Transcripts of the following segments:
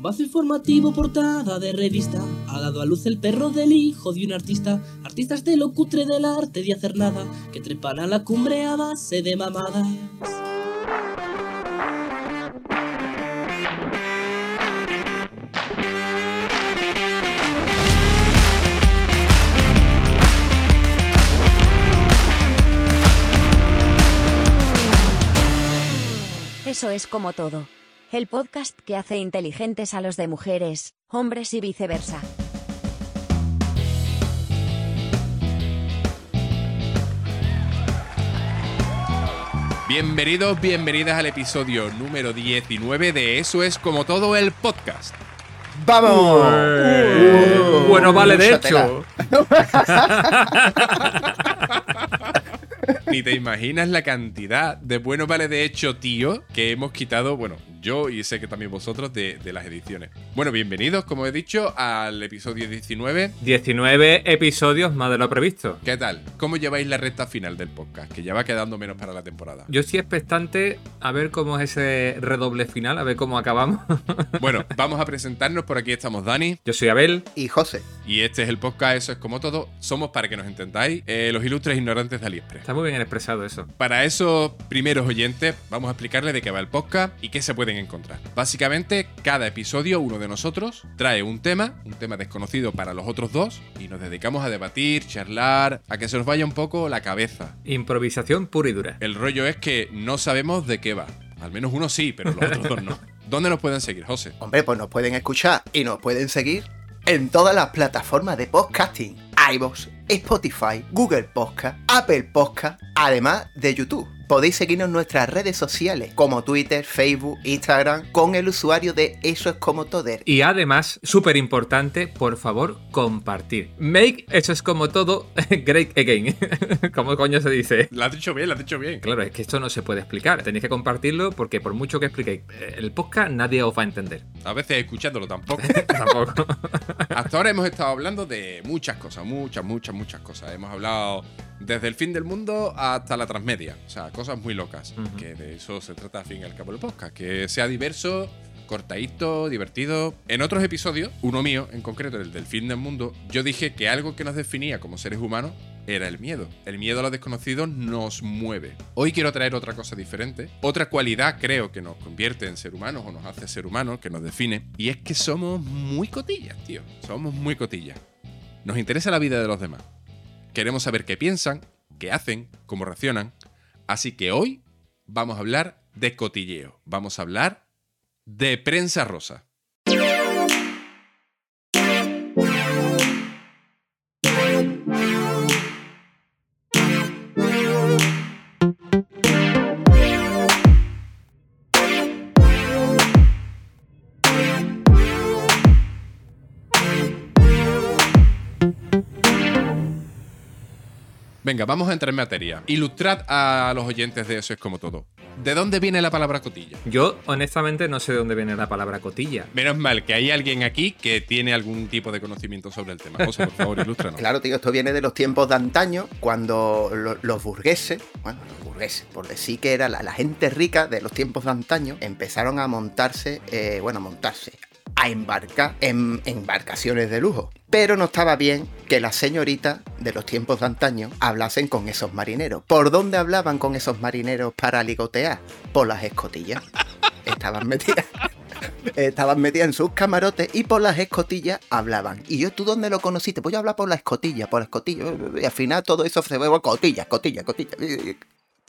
Bombazo informativo, portada de revista. Ha dado a luz el perro del hijo de un artista. Artistas de lo cutre del arte de hacer nada. Que trepan a la cumbre a base de mamadas. Eso es como todo. El podcast que hace inteligentes a los de mujeres, hombres y viceversa. Bienvenidos, bienvenidas al episodio número 19 de Eso es como todo el podcast. ¡Vamos! Uh, bueno, vale, de hecho. Ni te imaginas la cantidad de bueno vale de hecho, tío, que hemos quitado, bueno, yo y sé que también vosotros de, de las ediciones. Bueno, bienvenidos, como he dicho, al episodio 19. 19 episodios más de lo previsto. ¿Qué tal? ¿Cómo lleváis la recta final del podcast? Que ya va quedando menos para la temporada. Yo estoy expectante a ver cómo es ese redoble final, a ver cómo acabamos. Bueno, vamos a presentarnos. Por aquí estamos Dani. Yo soy Abel. Y José. Y este es el podcast, eso es como todo. Somos, para que nos entendáis, eh, los ilustres ignorantes de AliExpress. Está muy bien expresado eso. Para esos primeros oyentes, vamos a explicarles de qué va el podcast y qué se pueden encontrar. Básicamente, cada episodio, uno de nosotros trae un tema, un tema desconocido para los otros dos, y nos dedicamos a debatir, charlar, a que se nos vaya un poco la cabeza. Improvisación pura y dura. El rollo es que no sabemos de qué va. Al menos uno sí, pero los otros dos no. ¿Dónde nos pueden seguir, José? Hombre, pues nos pueden escuchar y nos pueden seguir en todas las plataformas de podcasting. iVoox, Spotify, Google Podcast, Apple Podcast, además de YouTube. Podéis seguirnos en nuestras redes sociales como Twitter, Facebook, Instagram con el usuario de Eso es como Toder. Y además, súper importante, por favor, compartir. Make eso es como todo great again. ¿Cómo coño se dice? Lo has dicho bien, lo has dicho bien. Claro, es que esto no se puede explicar. Tenéis que compartirlo porque por mucho que expliquéis eh, el podcast, nadie os va a entender. A veces escuchándolo tampoco. Tampoco. Hasta ahora hemos estado hablando de muchas cosas, muchas, muchas, muchas cosas. Hemos hablado desde el fin del mundo hasta la transmedia. O sea, cosas muy locas. Que de eso se trata al fin y al cabo el podcast. Que sea diverso, cortadito, divertido. En otros episodios, uno mío en concreto, el del fin del mundo, yo dije que algo que nos definía como seres humanos era el miedo. El miedo a lo desconocido nos mueve. Hoy quiero traer otra cosa diferente. Otra cualidad creo que nos convierte en ser humanos o nos hace ser humanos, que nos define. Y es que somos muy cotillas, tío. Somos muy cotillas. Nos interesa la vida de los demás. Queremos saber qué piensan, qué hacen, cómo reaccionan. Así que hoy vamos a hablar de cotilleo. Vamos a hablar de prensa rosa. Venga, vamos a entrar en materia. Ilustrad a los oyentes de eso es como todo. ¿De dónde viene la palabra cotilla? Yo, honestamente, no sé de dónde viene la palabra cotilla. Menos mal que hay alguien aquí que tiene algún tipo de conocimiento sobre el tema. José, por favor, ilústranos. Claro, tío, esto viene de los tiempos de antaño, cuando lo- los burgueses, bueno, los burgueses, por decir que era la, la gente rica de los tiempos de antaño, empezaron a montarse, eh, bueno, a montarse, a embarcar en embarcaciones de lujo. Pero no estaba bien que las señoritas de los tiempos de antaño hablasen con esos marineros. ¿Por dónde hablaban con esos marineros para ligotear? Por las escotillas. Estaban metidas. Estaban metidas en sus camarotes y por las escotillas hablaban. Y yo, ¿tú dónde lo conociste? Pues yo hablaba por la escotilla, por la escotilla. Y al final todo eso se ve por cotilla, cotilla, cotilla.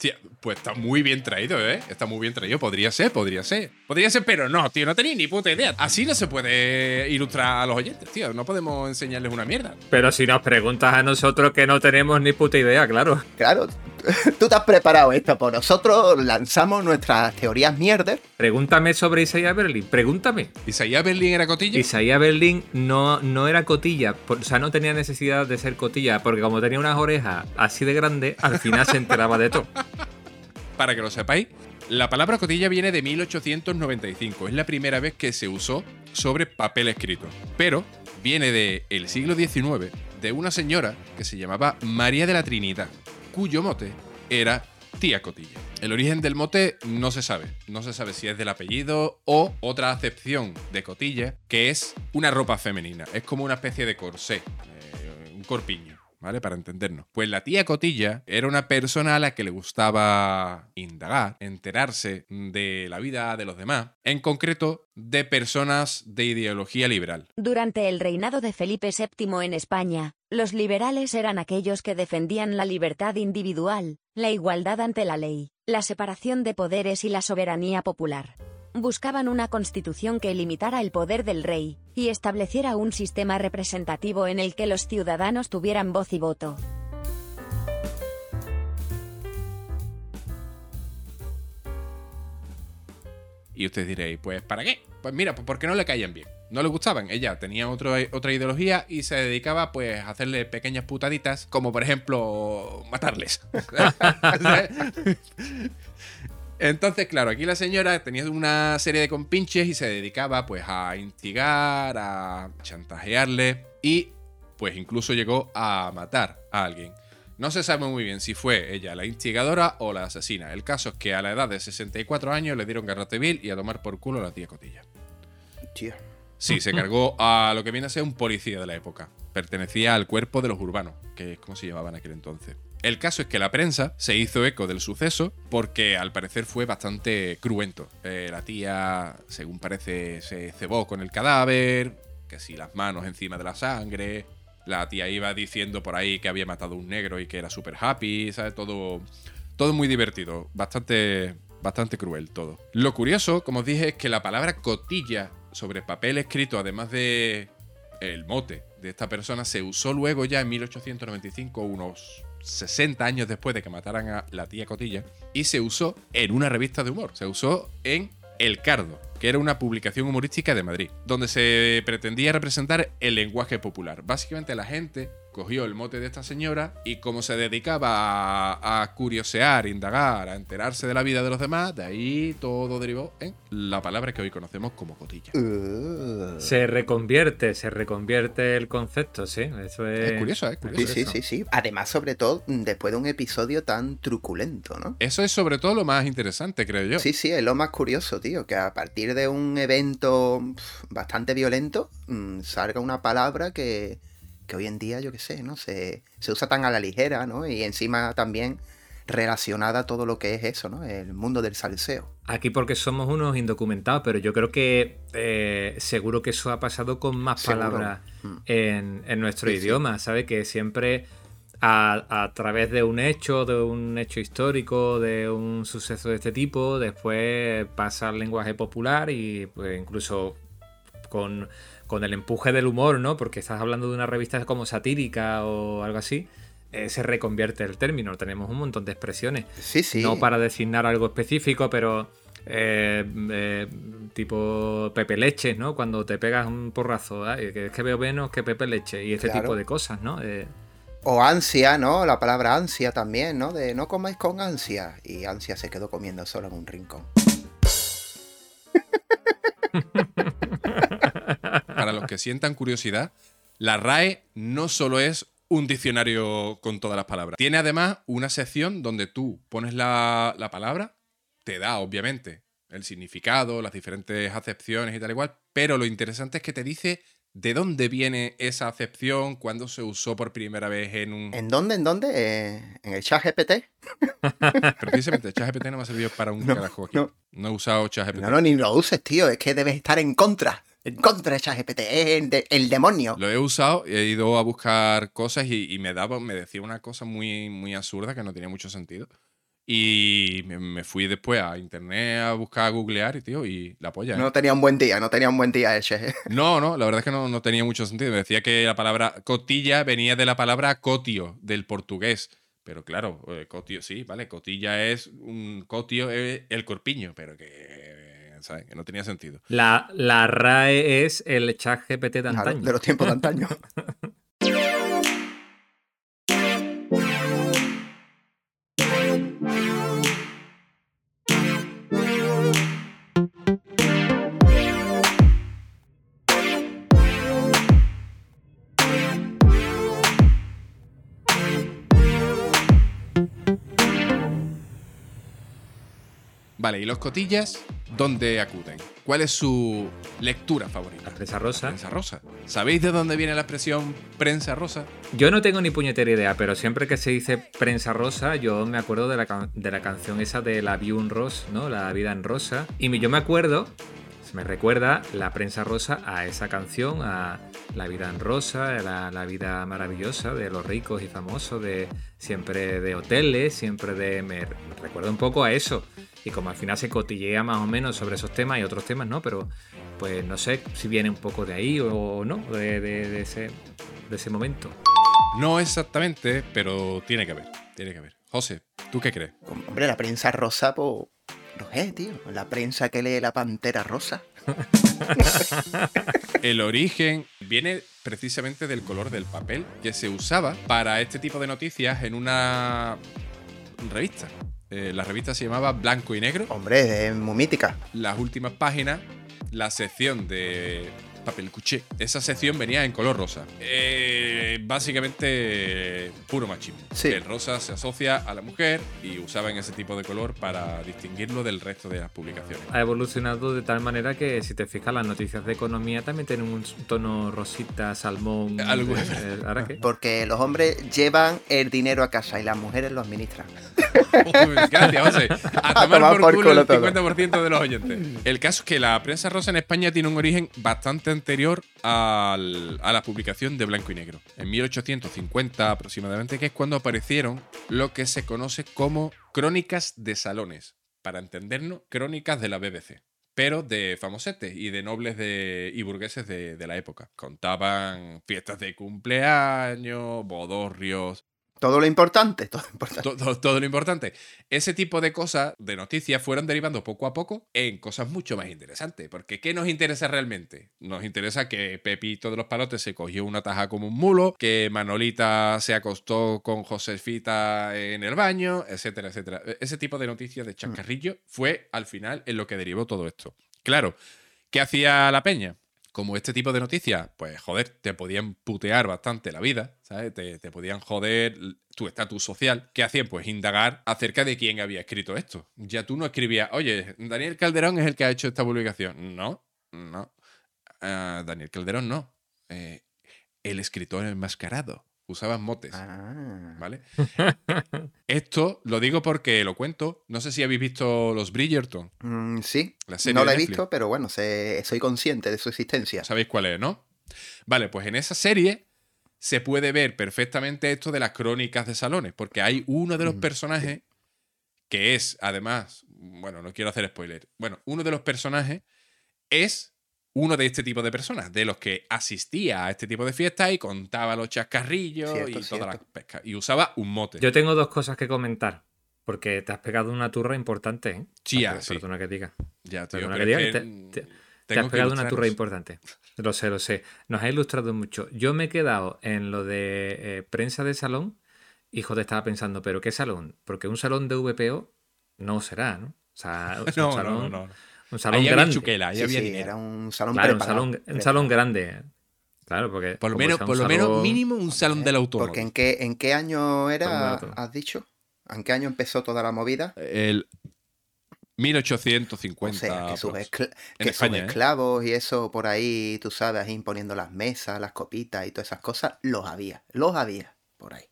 Tía, pues está muy bien traído, ¿eh? Está muy bien traído. Podría ser, podría ser. Podría ser, pero no, tío, no tenía ni puta idea. Así no se puede ilustrar a los oyentes, tío. No podemos enseñarles una mierda. Pero si nos preguntas a nosotros que no tenemos ni puta idea, claro. Claro, tú te has preparado esto. Por nosotros lanzamos nuestras teorías mierder. Pregúntame sobre Isaiah Berlin, pregúntame. ¿Isaías Berlín era cotilla? Isaiah Berlin no, no era cotilla, o sea, no tenía necesidad de ser cotilla, porque como tenía unas orejas así de grandes, al final se enteraba de todo. Para que lo sepáis, la palabra cotilla viene de 1895. Es la primera vez que se usó sobre papel escrito. Pero viene del el siglo XIX de una señora que se llamaba María de la Trinidad, cuyo mote era tía Cotilla. El origen del mote no se sabe. No se sabe si es del apellido o otra acepción de cotilla, que es una ropa femenina. Es como una especie de corsé, eh, un corpiño. ¿Vale? Para entendernos. Pues la tía Cotilla era una persona a la que le gustaba indagar, enterarse de la vida de los demás, en concreto de personas de ideología liberal. Durante el reinado de Felipe VII en España, los liberales eran aquellos que defendían la libertad individual, la igualdad ante la ley, la separación de poderes y la soberanía popular buscaban una constitución que limitara el poder del rey, y estableciera un sistema representativo en el que los ciudadanos tuvieran voz y voto. Y ustedes diréis, pues ¿para qué? Pues mira, pues porque no le caían bien. No le gustaban. Ella tenía otra ideología y se dedicaba pues a hacerle pequeñas putaditas, como por ejemplo matarles. Entonces, claro, aquí la señora tenía una serie de compinches y se dedicaba pues a instigar, a chantajearle y pues incluso llegó a matar a alguien. No se sabe muy bien si fue ella la instigadora o la asesina. El caso es que a la edad de 64 años le dieron garrote vil y a tomar por culo a la tía Cotilla. Tío. Sí, se cargó a lo que viene a ser un policía de la época. Pertenecía al cuerpo de los urbanos, que es como se llamaban en aquel entonces. El caso es que la prensa se hizo eco del suceso porque al parecer fue bastante cruento. Eh, la tía, según parece, se cebó con el cadáver, que si las manos encima de la sangre. La tía iba diciendo por ahí que había matado a un negro y que era súper happy, ¿sabes? Todo, todo muy divertido. Bastante, bastante cruel todo. Lo curioso, como os dije, es que la palabra cotilla sobre papel escrito, además de el mote de esta persona, se usó luego ya en 1895, unos 60 años después de que mataran a la tía Cotilla, y se usó en una revista de humor, se usó en El Cardo, que era una publicación humorística de Madrid, donde se pretendía representar el lenguaje popular. Básicamente la gente cogió el mote de esta señora y como se dedicaba a, curiosear, indagar, a enterarse de la vida de los demás, de ahí todo derivó en la palabra que hoy conocemos como cotilla. Uh. Se reconvierte, se reconvierte el concepto, sí. Eso es... es curioso, es curioso. Sí, sí, sí, sí. Además, sobre todo, después de un episodio tan truculento, ¿no? Eso es sobre todo lo más interesante, creo yo. Sí, sí, es lo más curioso, tío, que a partir de un evento bastante violento mm, salga una palabra que que hoy en día, yo qué sé, ¿no? Se, se usa tan a la ligera, ¿no? Y encima también relacionada a todo lo que es eso, ¿no? El mundo del salseo. Aquí porque somos unos indocumentados, pero yo creo que eh, seguro que eso ha pasado con más palabras mm. en, nuestro idioma, ¿sabes? Que siempre a, a, través de un hecho, de un hecho histórico, de un suceso de este tipo, después pasa al lenguaje popular y pues incluso con con el empuje del humor, ¿no? Porque estás hablando de una revista como satírica o algo así, eh, se reconvierte el término. Tenemos un montón de expresiones. Sí, sí. No para designar algo específico, pero eh, eh, tipo Pepe Leche, ¿no? Cuando te pegas un porrazo, que es que veo menos que Pepe Leche y este tipo de cosas, ¿no? O ansia, ¿no? La palabra ansia también, ¿no? De no comáis con ansia. Y ansia se quedó comiendo solo en un rincón. para los que sientan curiosidad, la RAE no solo es un diccionario con todas las palabras. Tiene además una sección donde tú pones la, palabra, te da, obviamente, el significado, las diferentes acepciones y tal igual, pero lo interesante es que te dice de dónde viene esa acepción, cuándo se usó por primera vez en un... ¿En dónde? ¿En dónde? Eh, ¿En el chat GPT? Precisamente, el chat GPT no me ha servido para un carajo aquí. No. no. he usado chat GPT. No, no, ni lo uses, tío. Es que debes estar en contra en contra de ChatGPT, es el, demonio. Lo he usado, he ido a buscar cosas y, me daba, me decía una cosa muy, muy absurda que no tenía mucho sentido. Y me, fui después a internet a buscar, a googlear y tío, y la polla. No tenía un buen día, no tenía un buen día ese. No, no, la verdad es que no, no tenía mucho sentido. Me decía que la palabra cotilla venía de la palabra cotio, del portugués. Pero claro, eh, cotio, sí, vale, cotilla es un cotio, es el corpiño, pero que no tenía sentido. La, la RAE es el chat GPT de antaño. De los tiempos de antaño. Vale, ¿y los cotillas? Dónde acuden? ¿Cuál es su lectura favorita? La prensa rosa. Prensa rosa. ¿Sabéis de dónde viene la expresión prensa rosa? Yo no tengo ni puñetera idea, pero siempre que se dice prensa rosa, yo me acuerdo de la, de la canción esa de La Vie en Rose, ¿no? La vida en rosa. Y yo me acuerdo me recuerda la prensa rosa a esa canción, a la vida en rosa, a la, vida maravillosa de los ricos y famosos, de siempre de hoteles, siempre de... Me, recuerda un poco a eso. Y como al final se cotillea más o menos sobre esos temas y otros temas, ¿no? Pero pues no sé si viene un poco de ahí o no, de, ese, de ese momento. No exactamente, pero tiene que haber, tiene que haber. José, ¿tú qué crees? Hombre, la prensa rosa, pues sé, tío. La prensa que lee la pantera rosa. El origen viene precisamente del color del papel que se usaba para este tipo de noticias en una revista. Eh, la revista se llamaba Blanco y Negro. Hombre, es muy mítica. Las últimas páginas, la sección de papel cuché. Esa sección venía en color rosa. Eh, básicamente, puro machismo. El rosa se asocia a la mujer y usaban ese tipo de color para distinguirlo del resto de las publicaciones. Ha evolucionado de tal manera que, si te fijas, las noticias de economía también tienen un tono rosita, salmón. Algo eh, ¿Ahora qué? Porque los hombres llevan el dinero a casa y las mujeres lo administran. Gracias, José. A tomar, por, culo, el 50% de los oyentes. El caso es que la prensa rosa en España tiene un origen bastante anterior a la publicación de Blanco y Negro. En 1850 aproximadamente, que es cuando aparecieron lo que se conoce como crónicas de salones. Para entendernos, crónicas de la BBC pero de famosetes y de nobles de, y burgueses de, de, la época. Contaban fiestas de cumpleaños, bodorrios, todo lo importante, todo lo importante. Todo, lo importante. Ese tipo de cosas, de noticias, fueron derivando poco a poco en cosas mucho más interesantes. Porque ¿qué nos interesa realmente? Nos interesa que Pepito de los Palotes se cogió una taja como un mulo, que Manolita se acostó con Josefita en el baño, etcétera, etcétera. E-, ese tipo de noticias de chascarrillo fue al final en lo que derivó todo esto. Claro, ¿qué hacía la peña? Como este tipo de noticias, pues joder, te podían putear bastante la vida, ¿sabes? Te, podían joder tu estatus social. ¿Qué hacían? Pues indagar acerca de quién había escrito esto. Ya tú no escribías, oye, Daniel Calderón es el que ha hecho esta publicación. No, no. Ah, Daniel Calderón no. Eh, el escritor enmascarado usaban motes. Ah. ¿Vale? Esto lo digo porque lo cuento. No sé si habéis visto los Bridgerton. Mm, sí. no la he visto, pero bueno, soy consciente de su existencia. ¿Sabéis cuál es, no? Vale, pues en esa serie se puede ver perfectamente esto de las crónicas de salones, porque hay uno de los mm, personajes que es, además, bueno, no quiero hacer spoiler. Bueno, uno de los personajes es uno de este tipo de personas, de los que asistía a este tipo de fiestas y contaba los chascarrillos y todas las pescas. Y usaba un mote. Yo tengo dos cosas que comentar. Porque te has pegado una turra importante, ¿eh? Sí, sí. Perdona que diga. Ya, tío. que diga. te, has pegado una turra importante. Lo sé, lo sé. Nos ha ilustrado mucho. Yo me he quedado en lo de eh, prensa de salón y joder, estaba pensando, ¿pero qué salón? Porque un salón de VPO no será, ¿no? O sea, un no, salón, no, no, no. Un salón grande. era un salón claro, un salón, un salón grande. Claro, porque. Por lo menos, por lo menos mínimo un salón eh, del automóvil. Porque ¿en qué, ¿en qué año era, has dicho? ¿En qué año empezó toda la movida? El 1850. O sea, que sus, ¿eh? esclavos y eso por ahí, tú sabes, imponiendo las mesas, las copitas y todas esas cosas, los había. Los había por ahí.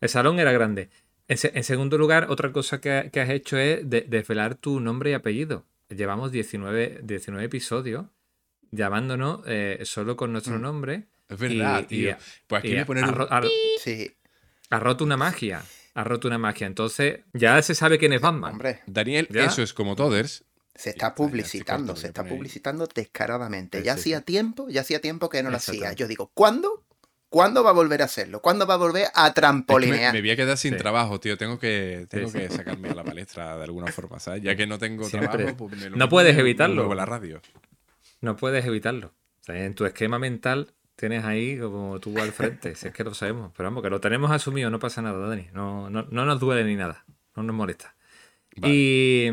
El salón era grande. En, segundo lugar, otra cosa que, has hecho es desvelar tu nombre y apellido llevamos 19, 19 episodios llamándonos eh, solo con nuestro mm. nombre. Es verdad, tío. pues aquí poner ha, roto una magia. Ha roto una magia. Entonces, ya se sabe quién es Batman. Hombre. Daniel, eso es como Toders. Se está publicitando, se está publicitando descaradamente. Ya hacía tiempo, ya hacía tiempo que no lo hacía. Yo digo, ¿cuándo? ¿Cuándo va a volver a hacerlo? ¿Cuándo va a volver a trampolinear? me, voy a quedar sin trabajo, tío. Tengo que, tengo que sacarme a la palestra de alguna forma, ¿sabes? Ya que no tengo trabajo, pues me lo No puedes evitarlo. la radio. No puedes evitarlo. en tu esquema mental tienes ahí como tú al frente. si es que lo sabemos. Pero vamos, que lo tenemos asumido, no pasa nada, Dani. No, no, no nos duele ni nada. No nos molesta. Y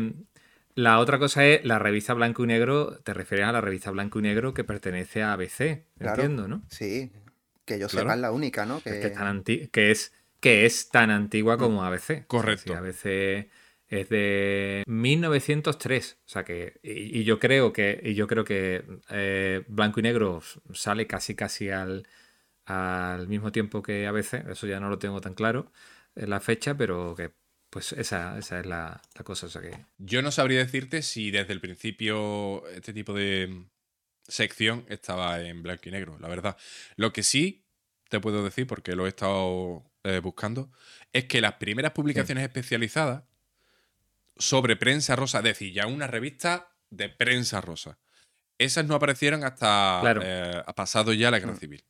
la otra cosa es la revista Blanco y Negro. Te refieres a la revista Blanco y Negro que pertenece a ABC, entiendo, ¿no? Sí, que yo sepa es la única, ¿no? Que... Es, que, es, que es tan antigua como ABC. Correcto. ABC es de 1903. O sea que. Y, yo creo que. Y yo creo que eh, Blanco y Negro sale casi casi al, al mismo tiempo que a veces. Eso ya no lo tengo tan claro en la fecha, pero que pues esa, esa es la, cosa. O que... Yo no sabría decirte si desde el principio este tipo de sección estaba en blanco y negro, la verdad. Lo que sí te puedo decir, porque lo he estado eh, buscando, es que las primeras publicaciones especializadas sobre prensa rosa, es decir, ya una revista de prensa rosa, esas no aparecieron hasta eh, ha pasado ya la guerra mm. civil.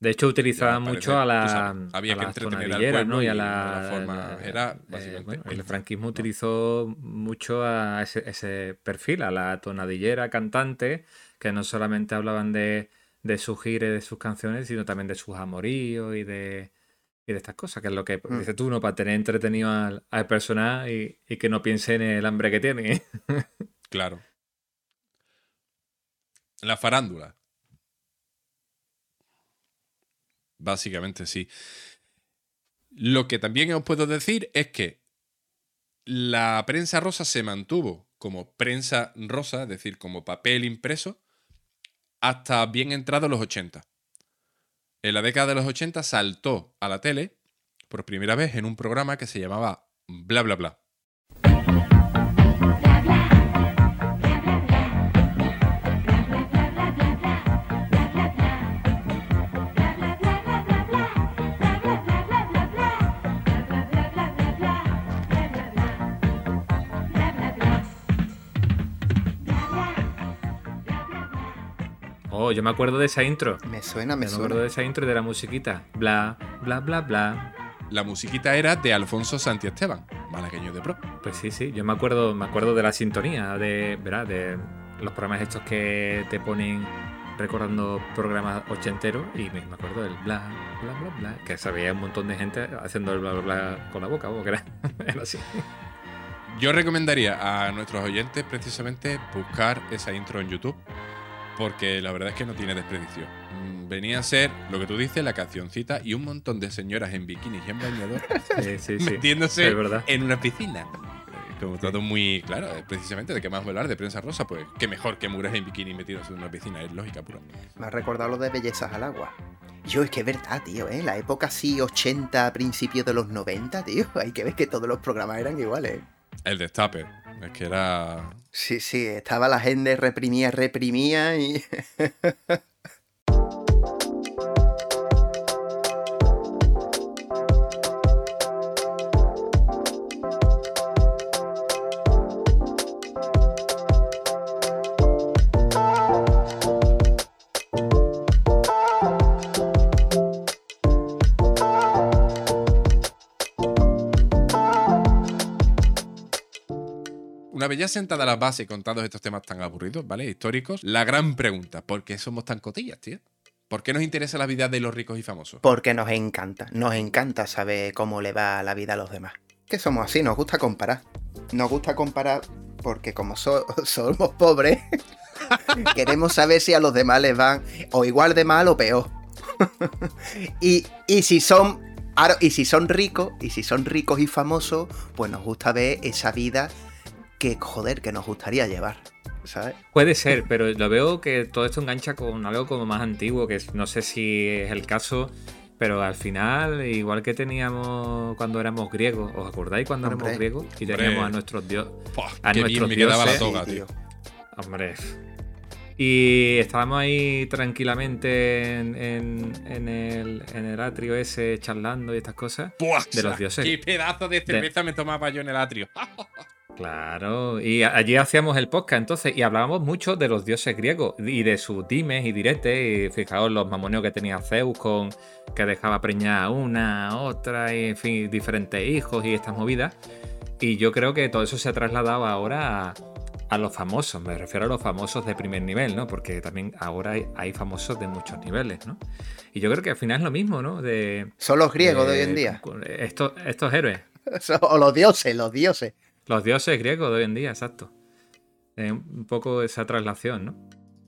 De hecho, utilizaban mucho a la. había que entretener al pueblo Y a la, forma era, eh, el franquismo utilizó mucho a ese, perfil, a la tonadillera cantante, que no solamente hablaban de, de sus gires, de sus canciones, sino también de sus amoríos y de, y de estas cosas, que es lo que mm. dices tú, ¿no? Para tener entretenido al, al personaje y, y, que no piense en el hambre que tiene. claro. La farándula. Básicamente sí. Lo que también os puedo decir es que la prensa rosa se mantuvo como prensa rosa, es decir, como papel impreso, hasta bien entrados los 80. En la década de los 80 saltó a la tele por primera vez en un programa que se llamaba Bla Bla Bla. Oh, yo me acuerdo de esa intro. Me suena, me, suena. Me acuerdo de esa intro y de la musiquita. Bla, bla, bla, bla. La musiquita era de Alfonso Santiesteban, malagueño de pro. Pues sí, sí. Yo me acuerdo, me acuerdo de la sintonía, de, ¿verdad? De los programas estos que te ponen recordando programas ochenteros y me, acuerdo del bla, bla, bla, bla, que sabía un montón de gente haciendo el bla, bla, bla con la boca, o que era, era así. Yo recomendaría a nuestros oyentes precisamente buscar esa intro en YouTube porque la verdad es que no tiene desperdicio. Mm, venía a ser, lo que tú dices, la cancioncita y un montón de señoras en bikinis y en bañador metiéndose en una piscina. Como todo muy claro, eh, precisamente de qué más hablar de prensa rosa, pues qué mejor que muras en bikini metidos en una piscina, es lógica pura. Me ha recordado lo de bellezas al agua. Yo, es que es verdad, tío, ¿eh? La época así, 80, principios de los 90, tío. Hay que ver que todos los programas eran iguales. El destape. Es que era. Sí, sí, estaba la gente reprimía, reprimía y. ya sentada la base con todos estos temas tan aburridos, ¿vale? Históricos, la gran pregunta, ¿por qué somos tan cotillas, tío? ¿Por qué nos interesa la vida de los ricos y famosos? Porque nos encanta, nos encanta saber cómo le va la vida a los demás. Que somos así, nos gusta comparar. Nos gusta comparar porque como somos pobres, queremos saber si a los demás les van o igual de mal o peor. y, y si son y si son ricos, y si son ricos y famosos, pues nos gusta ver esa vida que, joder, que nos gustaría llevar. ¿sabes? Puede ser, pero lo veo que todo esto engancha con algo como más antiguo, que no sé si es el caso, pero al final, igual que teníamos cuando éramos griegos, ¿os acordáis cuando éramos griegos? Y teníamos a nuestros dioses. A nuestros dioses. la toga, tío. Hombre. Y estábamos ahí tranquilamente en, el, en, el, atrio ese charlando y estas cosas de los dioses. ¡Qué pedazo de cerveza me tomaba yo en el atrio! Claro, y allí hacíamos el podcast entonces y hablábamos mucho de los dioses griegos y de sus dimes y diretes y fijaos los mamoneos que tenía Zeus con que dejaba preñar una, otra y en fin, diferentes hijos y estas movidas. Y yo creo que todo eso se ha trasladado ahora a, los famosos, me refiero a los famosos de primer nivel, ¿no? Porque también ahora hay, famosos de muchos niveles, ¿no? Y yo creo que al final es lo mismo, ¿no? De, Son los griegos de, hoy en día. Estos, estos héroes. o los dioses, los dioses. Los dioses griegos de hoy en día, exacto. un poco esa traslación, ¿no?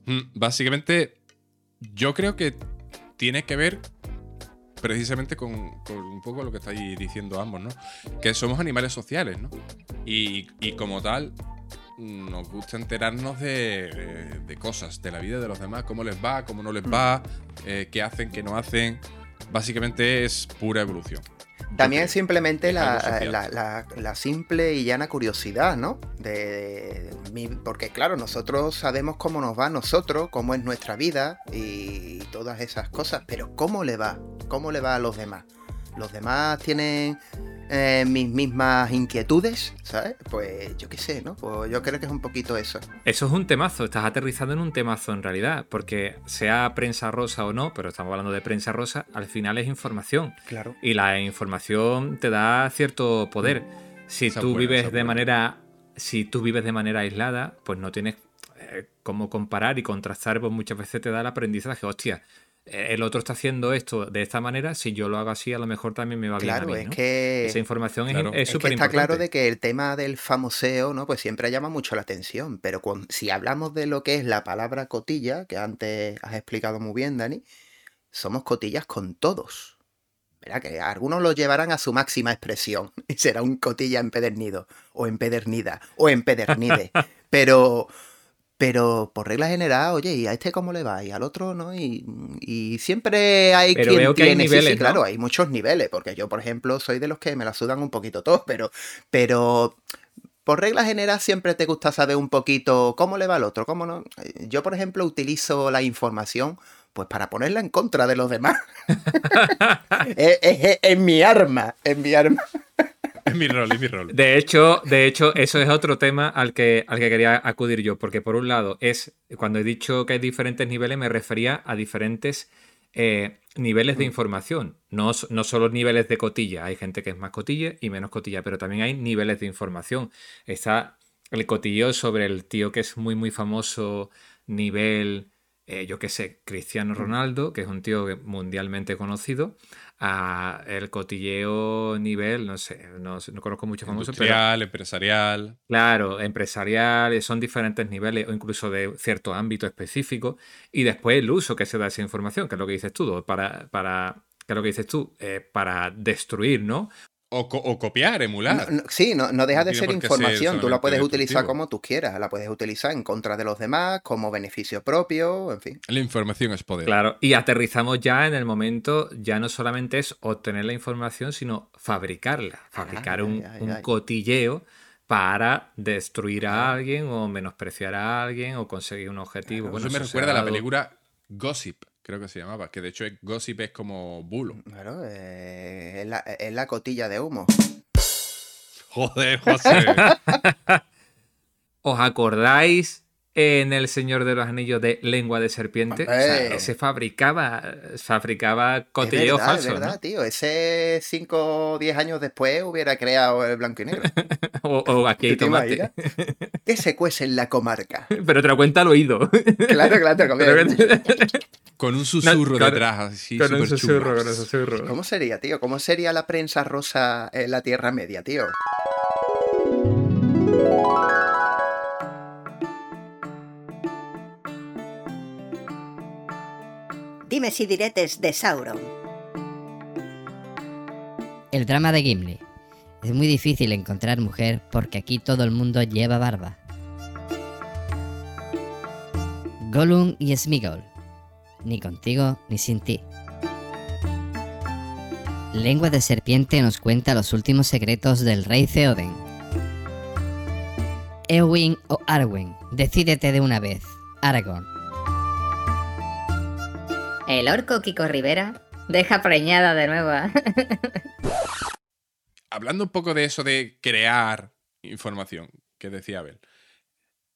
Mm, básicamente, yo creo que tiene que ver precisamente con, un poco lo que estáis diciendo ambos, ¿no? Que somos animales sociales, ¿no? Y, como tal, nos gusta enterarnos de, cosas, de la vida de los demás, cómo les va, cómo no les va, eh, qué hacen, qué no hacen. Básicamente es pura evolución. También simplemente la, simple y llana curiosidad, ¿no? De, porque claro, nosotros sabemos cómo nos va a nosotros, cómo es nuestra vida y todas esas cosas, pero ¿cómo le va? ¿Cómo le va a los demás? ¿Los demás tienen eh, mis mismas inquietudes, ¿sabes? Pues yo qué sé, ¿no? Pues yo creo que es un poquito eso. Eso es un temazo, estás aterrizando en un temazo en realidad, porque sea prensa rosa o no, pero estamos hablando de prensa rosa, al final es información. Claro. Y la información te da cierto poder. Si tú vives de manera si tú vives de manera aislada, pues no tienes eh, cómo comparar y contrastar, pues muchas veces te da el aprendizaje, hostia, el otro está haciendo esto de esta manera, si yo lo hago así, a lo mejor también me va bien. Claro, es que. Esa información es súper Está claro de que el tema del famoseo, ¿no? Pues siempre llama mucho la atención. Pero si hablamos de lo que es la palabra cotilla, que antes has explicado muy bien, Dani, somos cotillas con todos. ¿Verdad? Que algunos lo llevarán a su máxima expresión. Y será un cotilla empedernido, o empedernida, o empedernide. pero pero por regla general, oye, ¿y a este cómo le va? Y al otro, ¿no? Y, siempre hay pero quien que tiene, hay niveles, claro, hay muchos niveles, porque yo, por ejemplo, soy de los que me la sudan un poquito todos, pero, pero por regla general siempre te gusta saber un poquito cómo le va al otro, cómo no. Yo, por ejemplo, utilizo la información pues para ponerla en contra de los demás. es, mi arma, es mi arma. Es mi rol, es mi rol. De hecho, de hecho, eso es otro tema al que, al que quería acudir yo, porque por un lado es, cuando he dicho que hay diferentes niveles, me refería a diferentes eh, niveles de mm. información. No, no solo niveles de cotilla, hay gente que es más cotilla y menos cotilla, pero también hay niveles de información. Está el cotillo sobre el tío que es muy, muy famoso, nivel... Eh, yo qué sé, Cristiano mm. Ronaldo, que es un tío mundialmente conocido, a el cotilleo nivel, no sé, no, conozco mucho famosos, pero... empresarial. Claro, empresarial, son diferentes niveles o incluso de cierto ámbito específico. Y después el uso que se da esa información, que es lo que dices tú, para, para que es lo que dices tú, eh, para destruir, ¿no? O, copiar, emular. sí, no, no deja de ser información. Tú la puedes utilizar como tú quieras. La puedes utilizar en contra de los demás, como beneficio propio, en fin. La información es poder. Claro, y aterrizamos ya en el momento, ya no solamente es obtener la información, sino fabricarla. Fabricar un, cotilleo para destruir a alguien o menospreciar a alguien o conseguir un objetivo. bueno, eso me recuerda a la película Gossip creo que se llamaba, que de hecho gossip es como bulo. Claro, eh, es, la, cotilla de humo. Joder, José. ¿Os acordáis en El Señor de los Anillos de lengua de serpiente? se fabricaba, fabricaba cotilleo es falso. Es verdad, tío. Ese 5 o 10 años después hubiera creado el blanco y negro. o, aquí hay tomate. ¿Qué se cuece en la comarca? Pero te lo cuenta al oído. claro, claro, Con un susurro detrás, así. Con un susurro, con un susurro. ¿Cómo sería, tío? ¿Cómo sería la prensa rosa en la Tierra Media, tío? Dime si diretes de Sauron. El drama de Gimli. Es muy difícil encontrar mujer porque aquí todo el mundo lleva barba. Gollum y Smigol ni contigo ni sin ti. Lengua de Serpiente nos cuenta los últimos secretos del rey Theoden. Eowyn o Arwen, decídete de una vez. Aragorn. El orco Kiko Rivera deja preñada de nuevo. Hablando un poco de eso de crear información que decía Abel,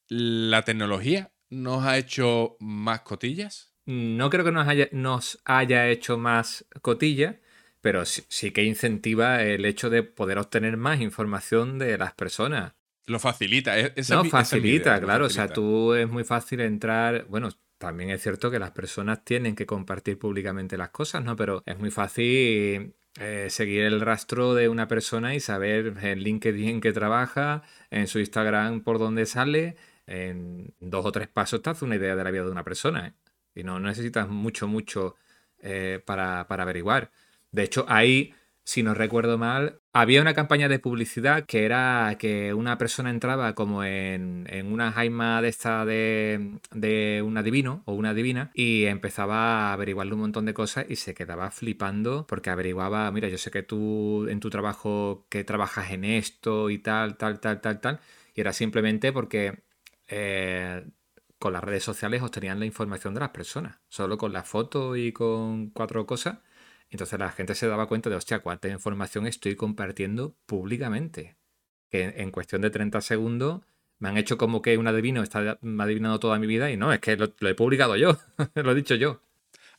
¿la tecnología nos ha hecho más cotillas? No creo que nos haya, nos haya hecho más cotilla, pero sí, que incentiva el hecho de poder obtener más información de las personas. Lo facilita. E-, no, facilita, claro. O sea, tú es muy fácil entrar. Bueno, también es cierto que las personas tienen que compartir públicamente las cosas, ¿no? Pero es muy fácil eh, seguir el rastro de una persona y saber en LinkedIn que trabaja, en su Instagram por dónde sale. En dos o tres pasos te hace una idea de la vida de una persona. ¿eh? y no necesitas mucho, mucho eh, para, averiguar. De hecho, ahí, si no recuerdo mal, había una campaña de publicidad que era que una persona entraba como en, una jaima de esta de, de un adivino o una divina y empezaba a averiguarle un montón de cosas y se quedaba flipando porque averiguaba, mira, yo sé que tú en tu trabajo que trabajas en esto y tal, tal, tal, tal, tal. Y era simplemente porque eh, con las redes sociales obtenían la información de las personas, solo con la foto y con cuatro cosas. Entonces la gente se daba cuenta de, hostia, cuánta información estoy compartiendo públicamente. Que en cuestión de 30 segundos me han hecho como que un adivino está adivinando toda mi vida y no, es que lo, he publicado yo, lo he dicho yo.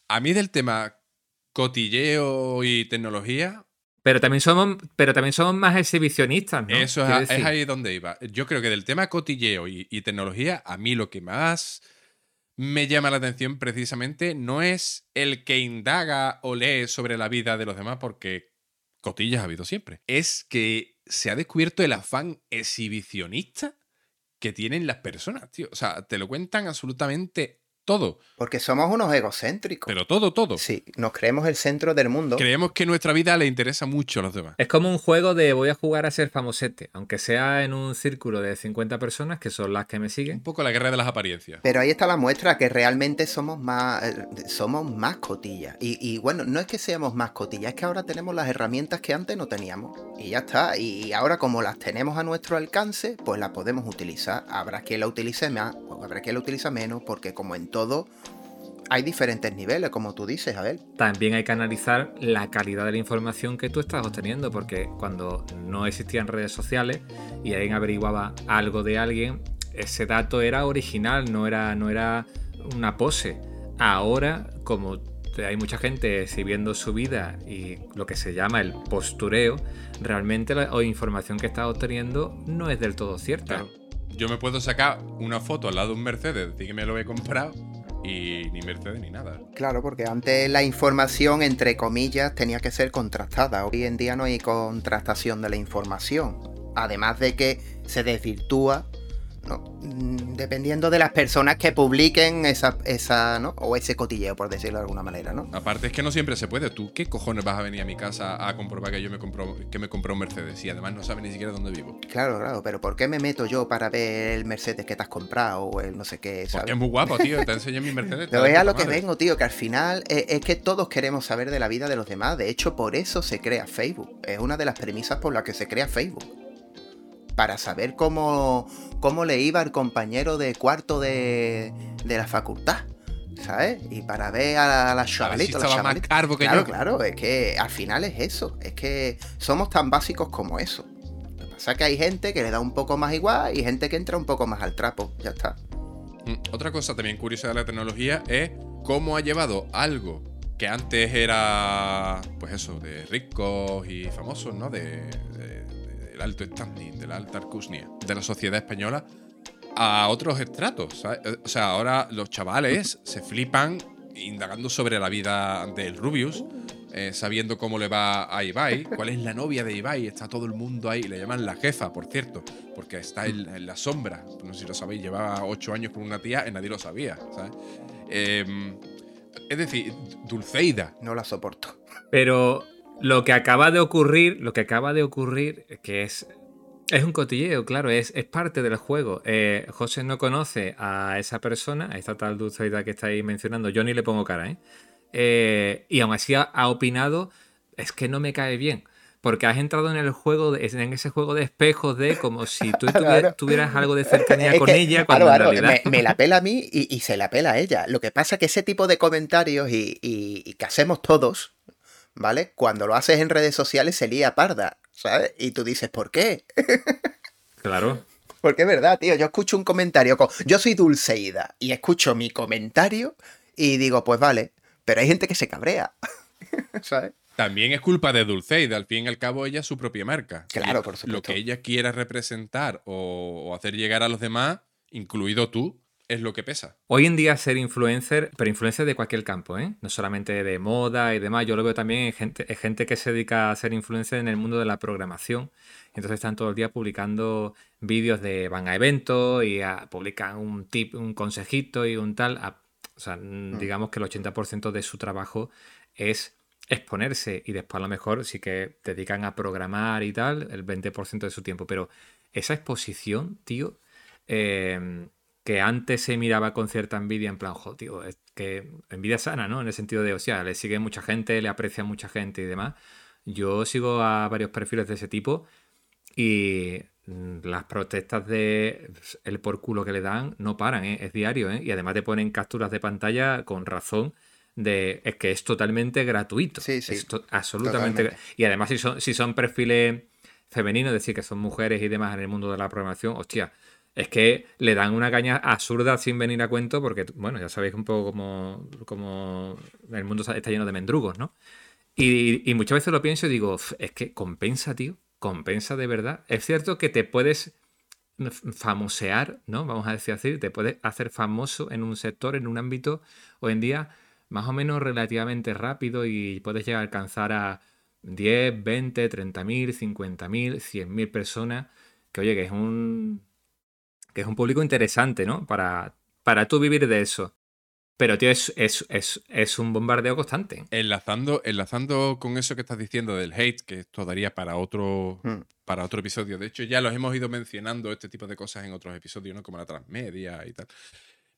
A mí del tema cotilleo y tecnología, pero también somos, pero también somos más exhibicionistas, ¿no? Eso es, ahí donde iba. Yo creo que del tema cotilleo y, tecnología, a mí lo que más me llama la atención precisamente no es el que indaga o lee sobre la vida de los demás, porque cotillas ha habido siempre. Es que se ha descubierto el afán exhibicionista que tienen las personas, tío. O sea, te lo cuentan absolutamente todo. Porque somos unos egocéntricos. Pero todo, todo. Sí, nos creemos el centro del mundo. Creemos que nuestra vida le interesa mucho a los demás. Es como un juego de voy a jugar a ser famosete, aunque sea en un círculo de 50 personas, que son las que me siguen. Un poco la guerra de las apariencias. Pero ahí está la muestra que realmente somos más, eh, somos más cotillas. Y, y bueno, no es que seamos más cotillas, es que ahora tenemos las herramientas que antes no teníamos. Y ya está. Y ahora como las tenemos a nuestro alcance, pues las podemos utilizar. Habrá quien la utilice más, habrá quien la utiliza menos, porque como en todo hay diferentes niveles, como tú dices, Abel. También hay que analizar la calidad de la información que tú estás obteniendo, porque cuando no existían redes sociales y alguien averiguaba algo de alguien, ese dato era original, no era, no era una pose. Ahora, como hay mucha gente exhibiendo su vida y lo que se llama el postureo, realmente la información que estás obteniendo no es del todo cierta. Yo me puedo sacar una foto al lado de un Mercedes, decir que me lo he comprado y ni Mercedes ni nada. Claro, porque antes la información, entre comillas, tenía que ser contrastada. Hoy en día no hay contrastación de la información. Además de que se desvirtúa Mm, dependiendo de las personas que publiquen esa, esa, ¿no? O ese cotilleo, por decirlo de alguna manera, ¿no? Aparte es que no siempre se puede. ¿Tú qué cojones vas a venir a mi casa a comprobar que yo me compro, que me compré un Mercedes? Y además no sabes ni siquiera dónde vivo. Claro, claro, pero ¿por qué me meto yo para ver el Mercedes que te has comprado o el no sé qué, ¿sabes? es muy guapo, tío. Te enseñé mi Mercedes. Pero es a lo que vengo, tío, que al final es, es que todos queremos saber de la vida de los demás. De hecho, por eso se crea Facebook. Es una de las premisas por las que se crea Facebook para saber cómo, cómo le iba el compañero de cuarto de, de la facultad. ¿sabes? Y para ver a la chavalita. Si más carbo que claro, yo. Claro, es que al final es eso. Es que somos tan básicos como eso. Lo que pasa es que hay gente que le da un poco más igual y gente que entra un poco más al trapo. Ya está. Mm, otra cosa también curiosa de la tecnología es cómo ha llevado algo que antes era, pues eso, de ricos y famosos, ¿no? de, del alto standing, de la alta arcusnia de la sociedad española a otros estratos. O sea, ahora los chavales se flipan indagando sobre la vida del Rubius, eh, sabiendo cómo le va a Ibai, cuál es la novia de Ibai, está todo el mundo ahí, le llaman la jefa, por cierto, porque está en, la sombra, no sé si lo sabéis, llevaba ocho años con una tía y nadie lo sabía, em, es decir, Dulceida. No la soporto. Pero lo que acaba de ocurrir, lo que acaba de ocurrir, que es, es un cotilleo, claro, es, es parte del juego. Eh, José no conoce a esa persona, a esta tal dulceida que estáis mencionando, yo ni le pongo cara, ¿eh? eh y aún así ha, opinado, es que no me cae bien. Porque has entrado en el juego, en ese juego de espejos de como si tú tuvieras, algo de cercanía con ella cuando en realidad... me, la pela a mí y, se la pela a ella. Lo que pasa es que ese tipo de comentarios y, y que hacemos todos, ¿vale? Cuando lo haces en redes sociales se lía parda, ¿sabes? Y tú dices, ¿por qué? Claro. Porque es verdad, tío. Yo escucho un comentario con. Yo soy Dulceida y escucho mi comentario y digo, pues vale. Pero hay gente que se cabrea. ¿Sabes? También es culpa de Dulceida. Al fin y al cabo, ella es su propia marca. Claro, por supuesto. Lo que ella quiera representar o hacer llegar a los demás, incluido tú, es lo que pesa. Hoy en día ser influencer, pero influencer de cualquier campo, ¿eh? No solamente de moda y demás, yo lo veo también en gente, gente que se dedica a ser influencer en el mundo de la programación. Entonces están todo el día publicando vídeos de van a eventos y publican un tip, un consejito y un tal. o sea, mm. digamos que el 80% de su trabajo es exponerse y después a lo mejor sí que dedican a programar y tal el 20% de su tiempo. Pero esa exposición, tío, eh, que antes se miraba con cierta envidia, en plan, jo, tío, es que envidia sana, ¿no? En el sentido de, o sea, le sigue mucha gente, le aprecia mucha gente y demás. Yo sigo a varios perfiles de ese tipo y las protestas de el por culo que le dan no paran, ¿eh? es diario, ¿eh? Y además te ponen capturas de pantalla con razón de es que es totalmente gratuito. Sí, sí. Es absolutamente. Y además, si son, si son perfiles femeninos, es decir, que son mujeres y demás en el mundo de la programación, hostia, es que le dan una caña absurda sin venir a cuento, porque, bueno, ya sabéis un poco como, el mundo está lleno de mendrugos, ¿no? Y, y muchas veces lo pienso y digo, es que compensa, tío, compensa de verdad. Es cierto que te puedes famosear, ¿no? Vamos a decir así, te puedes hacer famoso en un sector, en un ámbito, hoy en día más o menos relativamente rápido y puedes llegar a alcanzar a 10, 20, 30 mil, 50 mil, 100 mil personas, que oye, que es un, que es un público interesante, ¿no? Para, para tú vivir de eso. Pero, tío, es, es, un bombardeo constante. Enlazando, enlazando con eso que estás diciendo del hate, que esto daría para otro, hmm. para otro episodio. De hecho, ya los hemos ido mencionando este tipo de cosas en otros episodios, ¿no? Como la transmedia y tal.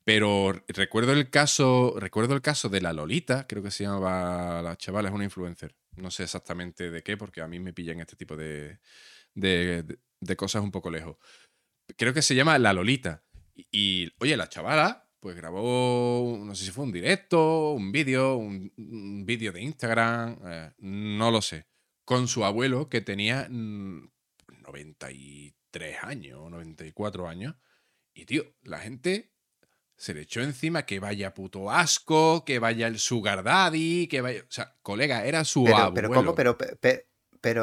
Pero recuerdo el caso, recuerdo el caso de la Lolita, creo que se llamaba la chavala, es una influencer. No sé exactamente de qué, porque a mí me pillan este tipo de, de, cosas un poco lejos. Creo que se llama La Lolita. Y, oye, la chavala, pues grabó, no sé si fue un directo, un vídeo, un, vídeo de Instagram, eh, no lo sé, con su abuelo que tenía 93 años, 94 años. Y, tío, la gente se le echó encima que vaya puto asco, que vaya el sugar daddy, que vaya... O sea, colega, era su pero, abuelo. Pero ¿cómo? Pero, pero,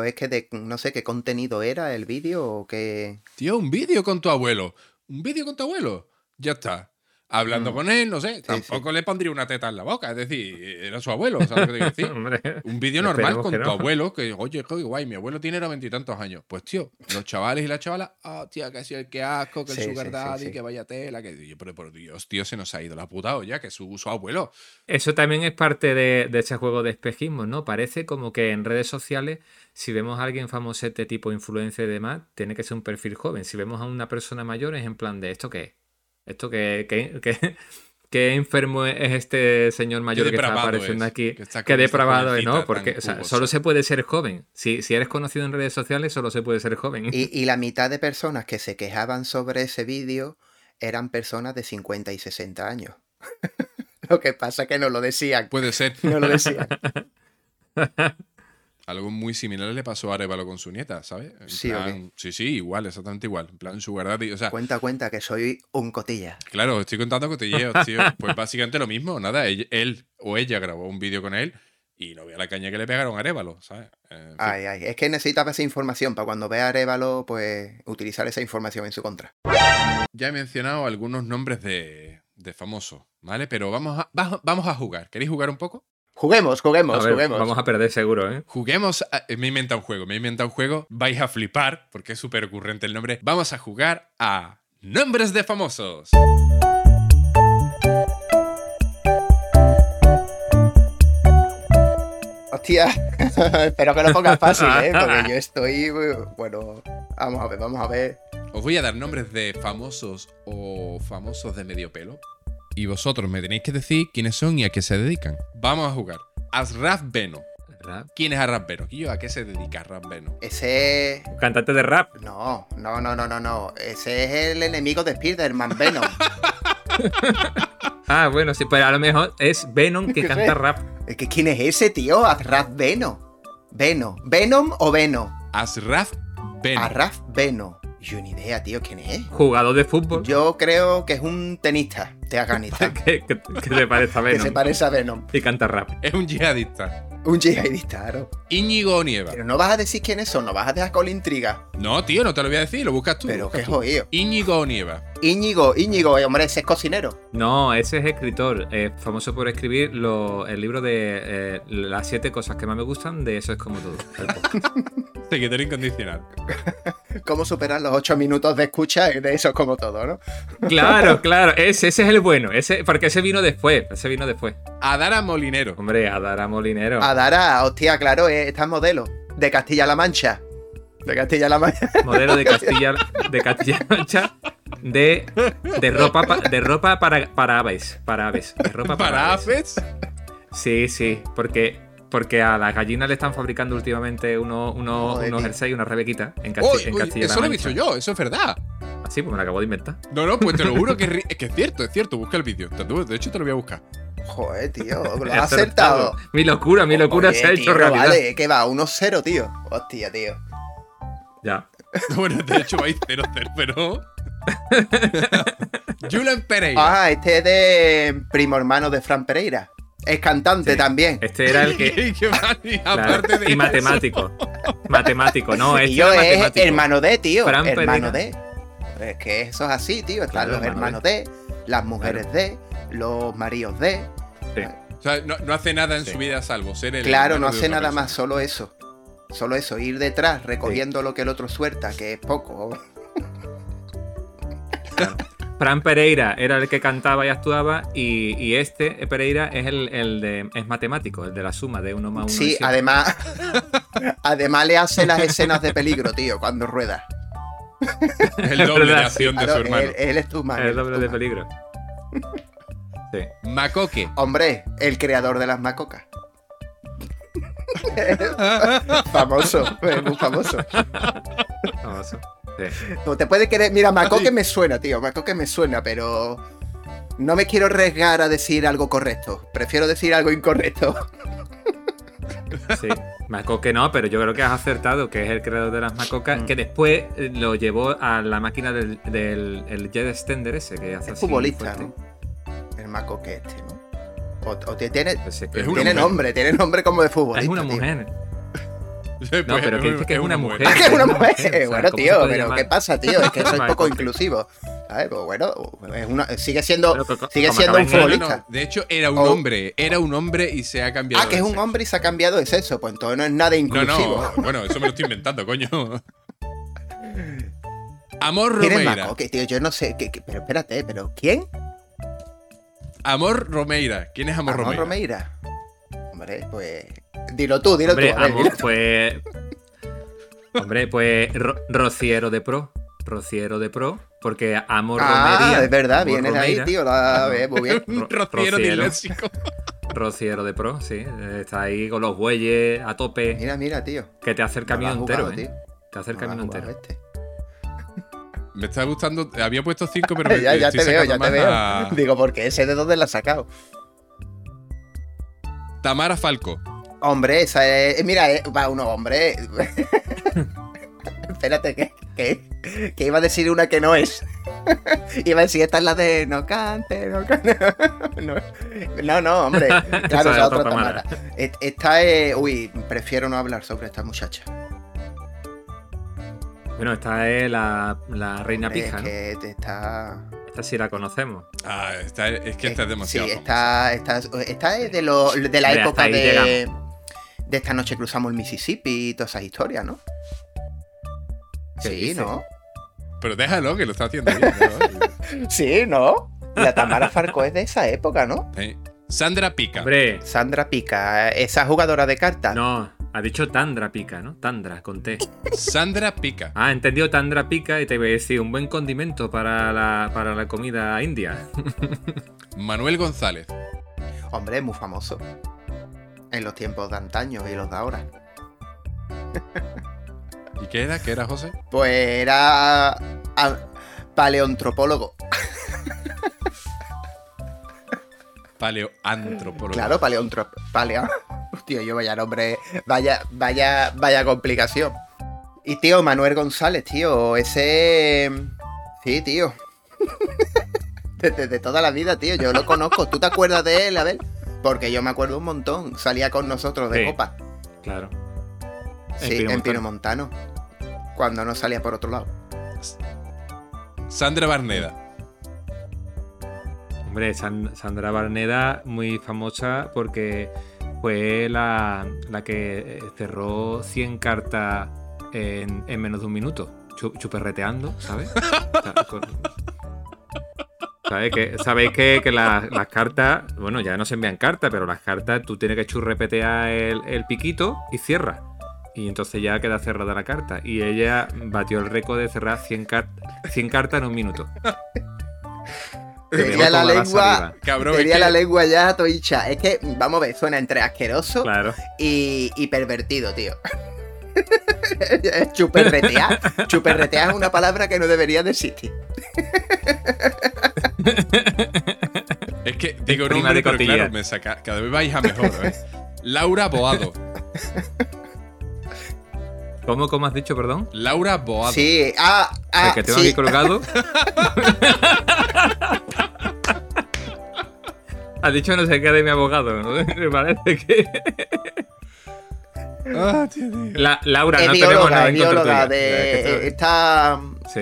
es que de, no sé qué contenido era el vídeo o qué... Tío, un vídeo con tu abuelo. Un vídeo con tu abuelo. Ya está hablando mm. con él, no sé, tampoco le pondría una teta en la boca, es decir, era su abuelo, ¿sabes decir? un vídeo normal con tu abuelo, que, oye, guay, mi abuelo tiene noventa y tantos años. Pues, tío, los chavales y las chavalas, oh, tía, que sido el que asco, que el sugar daddy, que vaya tela, que... Pero por Dios, tío, se nos ha ido la puta olla, que es su, abuelo. Eso también es parte de, ese juego de espejismo, ¿no? Parece como que en redes sociales si vemos a alguien famoso este tipo influencia y demás, tiene que ser un perfil joven. Si vemos a una persona mayor, es en plan de esto qué esto que, que, enfermo es este señor mayor que está apareciendo aquí. Que, depravado es, ¿no? Porque solo se puede ser joven. Si, si eres conocido en redes sociales, solo se puede ser joven. Y, la mitad de personas que se quejaban sobre ese vídeo eran personas de 50 y 60 años. lo que pasa es que no lo decían. Puede ser. No lo decían. Algo muy similar le pasó a Arevalo con su nieta, ¿sabes? sí, sí, sí, igual, exactamente igual. En plan, su verdad. O sea, cuenta, cuenta, que soy un cotilla. Claro, estoy contando cotilleos, tío. Pues básicamente lo mismo, nada. Él, o ella grabó un vídeo con él y no vea la caña que le pegaron a Arevalo, ¿sabes? ay, ay, es que necesitaba esa información para cuando vea a Arevalo, pues utilizar esa información en su contra. Ya he mencionado algunos nombres de, de famosos, ¿vale? Pero vamos a, vamos a jugar. ¿Queréis jugar un poco? Juguemos, juguemos, juguemos. Vamos a perder seguro, ¿eh? Juguemos. me he inventado un juego, me he inventado un juego. Vais a flipar, porque es súper ocurrente el nombre. Vamos a jugar a Nombres de Famosos. Hostia, espero que lo pongas fácil, ¿eh? Porque yo estoy. Bueno, vamos a ver, vamos a ver. Os voy a dar nombres de famosos o famosos de medio pelo y vosotros me tenéis que decir quiénes son y a qué se dedican. Vamos a jugar. Asraf Beno. ¿Quién es Asraf Beno? ¿A qué se dedica Asraf Beno? Ese. ¿Cantante de rap? No, no, no, no, no, no. Ese es el enemigo de Spider-Man, Venom. ah, bueno, sí, pero a lo mejor es Venom que canta rap. ¿Quién es ese, tío? Asraf Beno. Beno. ¿Venom o Beno? Asraf Beno. Asraf Beno. Yo ni idea, tío, ¿quién es? Jugador de fútbol. Yo creo que es un tenista de Afganistán. que, que, se parece a Venom. que se parece a Venom. Y canta rap. Es un yihadista. Un yihadista, claro. Íñigo Nieva. Pero no vas a decir quiénes son, no vas a dejar con la intriga. No, tío, no te lo voy a decir, lo buscas tú. Pero qué jodido. Íñigo Nieva. Íñigo, Íñigo, eh, hombre, ese es cocinero. No, ese es escritor, es famoso por escribir el libro de eh, las siete cosas que más me gustan de Eso es como todo. Seguidor incondicional. cómo superar los ocho minutos de escucha de eso como todo, ¿no? Claro, claro, ese, ese es el bueno, ese, porque ese vino después, ese vino después. Adara Molinero. Hombre, Adara Molinero. Adara, hostia, claro, eh, está modelo de Castilla-La Mancha. De Castilla-La Mancha. Modelo de Castilla, de Castilla-La Mancha de, de ropa, pa- de ropa para, para aves. Para aves. De ropa para, ¿Para aves. Sí, sí, porque, porque a las gallinas le están fabricando últimamente unos uno, jersey, unas rebequitas en, Casti- Uy, en eso lo he visto yo, eso es verdad. Así, pues me lo acabo de inventar. No, no, pues te lo juro que es, que cierto, es cierto. Busca el vídeo. De hecho, te lo voy a buscar. Joder, tío, lo has acertado. Mi locura, mi locura Oye, se ha hecho tío, realidad. Vale, que va, 1-0, tío. Hostia, tío. Ya. Bueno, de hecho vais 0-0, pero. Julen Pereira. Ah, este es de primo hermano de Fran Pereira. Es cantante Sí. también. Este era el que. Claro, aparte de y matemático. Matemático, no, este y yo era es matemático. hermano de, tío. Fran hermano Pereira. de. Es que eso es así, tío. Están Claro, los hermano hermanos de, las mujeres de, los maridos de. Sí. O sea, no, no hace nada en Sí. su vida salvo ser el. Claro, no hace nada persona. más, solo eso. Solo eso, ir detrás recogiendo lo que el otro suelta, que es poco. Fran Pereira era el que cantaba y actuaba y, y este Pereira es el, el de es matemático, el de la suma de uno más uno. Sí, además, además le hace las escenas de peligro, tío, cuando rueda. El doble de acción de su hermano. él, él es tu mano. el doble de peligro. Sí. Macoque. Hombre, el creador de las macocas. famoso, muy famoso. Famoso. Sí. Te puedes querer. Mira, Macoque me suena, tío. Macoque me suena, pero. No me quiero arriesgar a decir algo correcto. Prefiero decir algo incorrecto. Sí, Macoque no, pero yo creo que has acertado, que es el creador de las macocas, Mm. que después eh, lo llevó a la máquina del, del el jet extender ese que hace Es así futbolista, fuerte. ¿no? El Macoque este, ¿no? O, o tiene, Pues es que Es es una tiene mujer. nombre, tiene nombre como de futbolista. es una tío. mujer. Pues, No, pero que que es una mujer. Ah, que es una mujer. o sea, bueno, ¿cómo se tío, pero llamar? ¿qué pasa, tío? Es que soy poco inclusivo. ¿Sabes? Pues bueno, es una, sigue siendo, Pero sigue siendo un No, no, futbolista. no. De hecho, era un Oh. hombre. Era un hombre y se ha cambiado. Ah, que es un sexo. hombre y se ha cambiado de sexo. Pues entonces no es nada No, inclusivo. no. Bueno, eso me lo estoy inventando, coño. Amor ¿Quién es Romeira. Macoque, tío? Yo no sé. ¿qué- qué- pero espérate, ¿pero quién? Amor Romeira. ¿Quién es Amor, Amor Romeira? Romeira. Hombre, pues. Dilo tú, dilo Hombre, tú. ver, amor, dilo. pues. Hombre, pues Ro- Rociero de Pro. Rociero de Pro. Porque Amor Ah, Romería. es verdad, Amor viene de ahí, tío. La, eh, muy bien. Ro- rociero rociero. disléxico. Rociero de Pro, sí. Está ahí con los bueyes a tope. Mira, mira, tío. Que te hace el camino entero, jugado, ¿eh? tío. Te hace el No camino entero. este. Me está gustando. Había puesto 5, pero me, ya, ya estoy te veo, ya te veo. a Digo, porque ese de dónde la has sacado. Tamara Falco. Hombre, esa es. Mira, eh, va uno, hombre. Espérate, que, que, que iba a decir una que no es. iba a decir, esta es la de no cante, no cante. no, no, no, hombre. Claro, Esa es otra Tamara. Esta es. Uy, prefiero no hablar sobre esta muchacha. Bueno, esta es la, la reina Hombre, pija, es ¿no? que te está. Esta sí la conocemos. Ah, está- es que esta es demasiado. Sí, esta, esta, esta es de, lo, de la época de. llegamos. De esta noche cruzamos el Mississippi y todas esas historias, ¿no? ¿Qué Sí? ¿no? Pero déjalo, que lo está haciendo bien. ¿no? Sí, ¿no? La Tamara Farco es de esa época, ¿no? Sandra Pica. Hombre, Sandra Pica, esa jugadora de cartas. no, ha dicho Tandra pica, ¿no? Tandra, con T. Sandra Pica. Ah, entendido Tandra pica y te voy a decir un buen condimento para la, para la comida india. Manuel González. Hombre, muy famoso. En los tiempos de antaño y los de ahora. ¿Y qué era? ¿Qué era, José? Pues era a- paleontropólogo. Paleoantropólogo. Claro, paleontro... Paleo... Tío, yo vaya nombre... Vaya, vaya, vaya complicación. Y tío, Manuel González, tío, ese... Sí, tío. Desde de toda la vida, tío, yo lo conozco. ¿Tú te acuerdas de él, a ver? Porque yo me acuerdo un montón. Salía con nosotros de Sí. copa. Claro. Sí, Pino en Pino Montano. Montano. Cuando no salía por otro lado. Sandra Barneda. Hombre, San- Sandra Barneda, muy famosa porque fue la, la que eh, cerró 100 cartas en, en menos de un minuto. chuperreteando, ¿sabes? ¿Sabes que, Sabéis que, las cartas, bueno, ya no se envían cartas, pero las cartas tú tienes que churrepetear el, el piquito y cierra. Y entonces ya queda cerrada la carta. Y ella batió el récord de cerrar 100, 100 cartas en un minuto. Tenía la lengua. Cabrón, tenía la lengua ya toicha. Es que, vamos a ver, suena entre asqueroso y, y pervertido, tío. Chuperretear. Chuperretear es una palabra que no debería de existir. es que digo nombre, pero claro, me saca, cada vez vais a mejor, ¿eh? Laura Boado. ¿Cómo, ¿Cómo has dicho, perdón? Laura Boado. Sí, ah, ah. El que tengo aquí colgado. has dicho no sé qué de mi abogado, ¿no? Me parece que. Ah, La, Laura, es no bióloga, tenemos nada es bióloga de, está,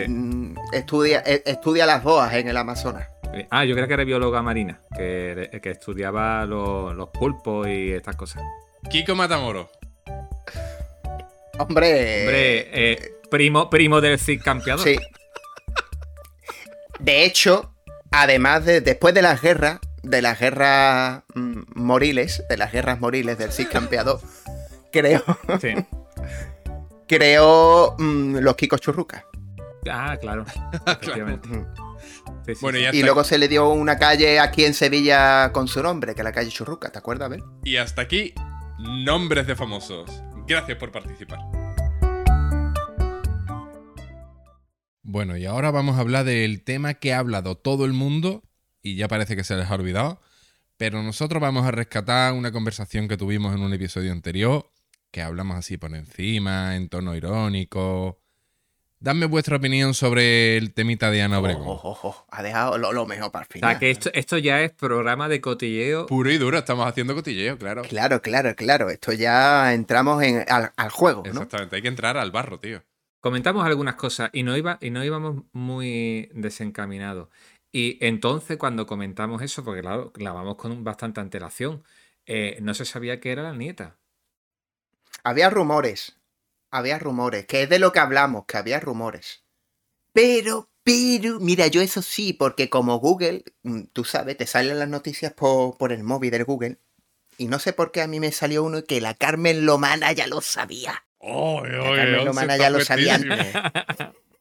mm, estudia, e, estudia las boas en el Amazonas. Ah, yo creo que era bióloga marina, que, que estudiaba los, los, pulpos y estas cosas. Kiko Matamoro. Hombre. Hombre, eh, primo, primo del Cid campeador. Sí. De hecho, además de después de las guerras, de las guerras mm, moriles, de las guerras moriles del Cid campeador creo. Sí. creo mm, los Kikos Churrucas. Ah, claro. Efectivamente. bueno, y luego se le dio una calle aquí en Sevilla con su nombre, que es la calle Churruca, ¿te acuerdas, Ben? Y hasta aquí, nombres de famosos. Gracias por participar. Bueno, y ahora vamos a hablar del tema que ha hablado todo el mundo y ya parece que se les ha olvidado, pero nosotros vamos a rescatar una conversación que tuvimos en un episodio anterior que hablamos así por encima, en tono irónico. Dadme vuestra opinión sobre el temita de Ana Obregón. Oh, ha dejado lo, mejor para el final. O sea, que esto, ya es programa de cotilleo. Puro y duro, estamos haciendo cotilleo, claro. Claro, claro, claro. Esto ya entramos en, al, juego. ¿no? Exactamente, hay que entrar al barro, tío. Comentamos algunas cosas y no, iba, y no íbamos muy desencaminados. Y entonces, cuando comentamos eso, porque claro, la vamos con bastante antelación, eh, no se sabía que era la nieta. Había rumores, había rumores, que es de lo que hablamos, que había rumores. Pero, pero, mira, yo eso sí, porque como Google, mm, tú sabes, te salen las noticias por, el móvil del Google. Y no sé por qué a mí me salió uno que la Carmen Lomana ya lo sabía. Oh, la Carmen Lomana ya lo sabía antes.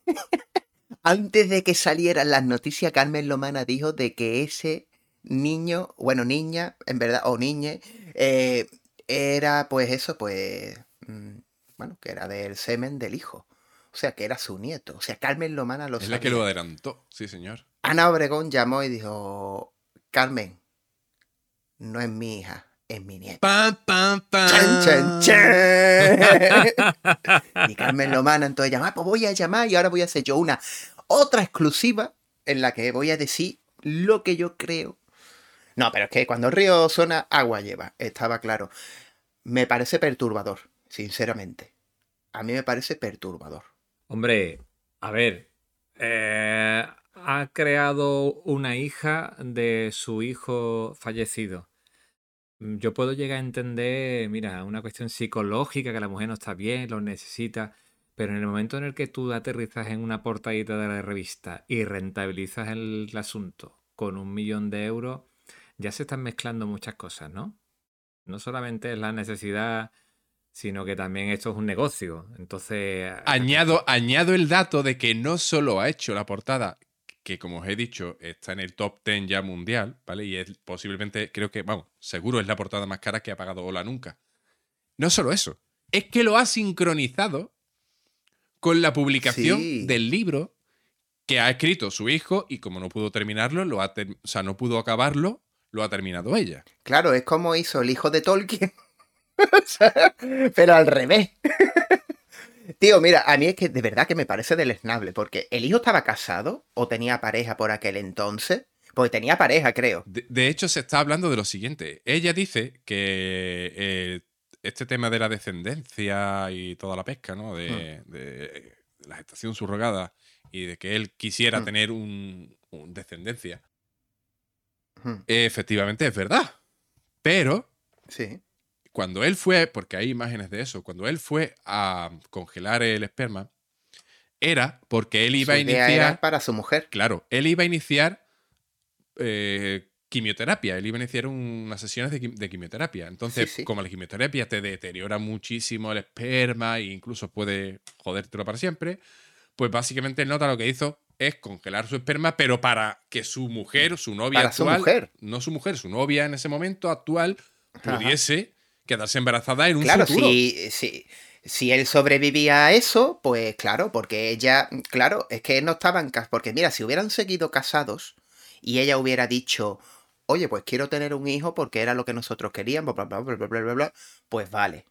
antes de que salieran las noticias, Carmen Lomana dijo de que ese niño, bueno, niña, en verdad, o niñe, eh, era pues eso, pues, mm, bueno, que era del semen del hijo. O sea, que era su nieto. O sea, Carmen Lomana lo Es la que lo adelantó, sí, señor. Ana Obregón llamó y dijo, Carmen, no es mi hija, es mi nieta. ¡Pam, pam, pam! ¡Chan, chan, chan! y Carmen Lomana entonces llama, ah, pues voy a llamar y ahora voy a hacer yo una otra exclusiva en la que voy a decir lo que yo creo no, pero es que cuando el río suena, agua lleva, estaba claro. Me parece perturbador, sinceramente. A mí me parece perturbador. Hombre, a ver, eh, ha creado una hija de su hijo fallecido. Yo puedo llegar a entender, mira, una cuestión psicológica, que la mujer no está bien, lo necesita, pero en el momento en el que tú aterrizas en una portadita de la revista y rentabilizas el asunto con un millón de euros, ya se están mezclando muchas cosas, ¿no? No solamente es la necesidad, sino que también esto es un negocio. Entonces. Añado, añado el dato de que no solo ha hecho la portada, que como os he dicho, está en el top 10 ya mundial, ¿vale? Y es posiblemente, creo que, vamos, seguro es la portada más cara que ha pagado Ola nunca. No solo eso, es que lo ha sincronizado con la publicación del libro que ha escrito su hijo y como no pudo terminarlo, lo ha o sea, no pudo acabarlo, lo ha terminado ella. Claro, es como hizo el hijo de Tolkien. pero al revés. Tío, mira, a mí es que de verdad que me parece deleznable, porque el hijo estaba casado o tenía pareja por aquel entonces. Porque tenía pareja, creo. De, hecho, se está hablando de lo siguiente. Ella dice que eh, este tema de la descendencia y toda la pesca, ¿no? De, hmm. la gestación subrogada y de que él quisiera hmm. tener un, un descendencia Efectivamente, es verdad. Pero. Sí. Cuando él fue, porque hay imágenes de eso, cuando él fue a congelar el esperma, era porque él iba Su a idea iniciar. era para su mujer. Claro, él iba a iniciar eh, quimioterapia. Él iba a iniciar unas sesiones de, quim- de quimioterapia. Entonces, Sí, sí. como la quimioterapia te deteriora muchísimo el esperma e incluso puede jodértelo para siempre, pues básicamente nota lo que hizo es congelar su esperma, pero para que su mujer, su novia Para su actual, mujer. no su mujer, su novia en ese momento actual, Ajá. pudiese quedarse embarazada en un Claro, futuro. si, si, si él sobrevivía a eso, pues claro, porque ella, claro, es que no estaban casados. Porque mira, si hubieran seguido casados y ella hubiera dicho, oye, pues quiero tener un hijo porque era lo que nosotros queríamos, bla, bla, bla, bla, bla, bla, bla, pues vale.